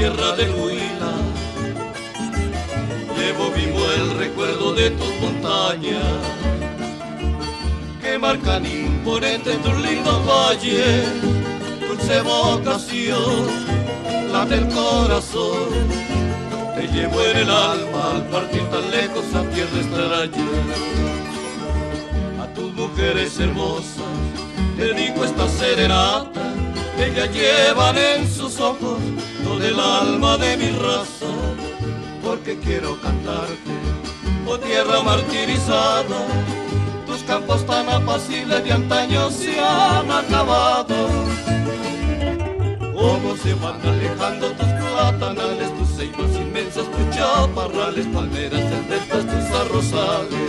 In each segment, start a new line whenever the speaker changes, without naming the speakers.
tierra del Huila. Llevo vivo el recuerdo de tus montañas que marcan imponente tu lindo valle, dulce vocación, la del corazón. Te llevo en el alma al partir tan lejos a tierra extraña. A tus mujeres hermosas dedico esta serenata ellas llevan en sus ojos todo el alma de mi raza, porque quiero cantarte, oh tierra martirizada, tus campos tan apacibles de antaño se han acabado. Cómo se van alejando tus platanales, tus ceibas inmensas, tus chaparrales, palmeras, deltas, tus arrozales.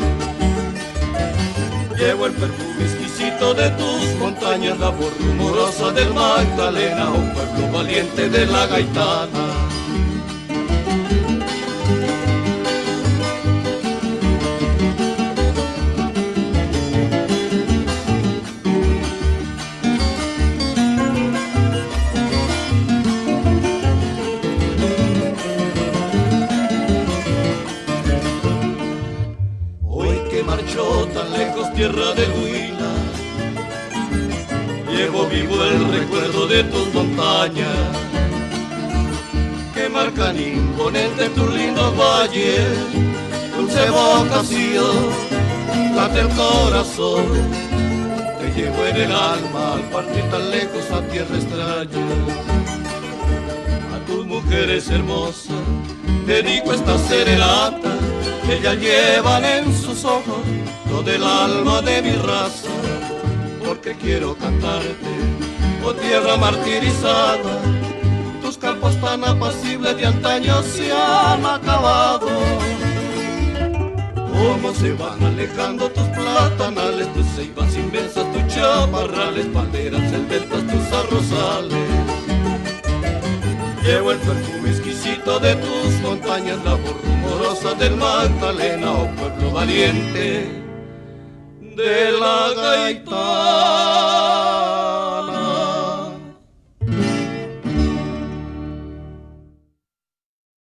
El perfume de tus montañas, la voz rumorosa del Magdalena, un pueblo valiente de la gaitana. Marchó tan lejos tierra de Huila. Llevo vivo el recuerdo de tus montañas que marcan imponente tus lindos valles, dulce vocación, late el corazón, te llevo en el alma al partir tan lejos a tierra extraña. A tus mujeres hermosas dedico esta serenata, ellas llevan en sus ojos todo el alma de mi raza porque quiero cantarte, oh tierra martirizada, tus campos tan apacibles de antaño se han acabado. Cómo se van alejando tus platanales, tus ceibas inmensas, tus chaparrales, palmeras, celventas, tus arrozales. Llevo el perfume exquisito de tus montañas, la rumorosa del Magdalena, oh pueblo valiente de la gaita.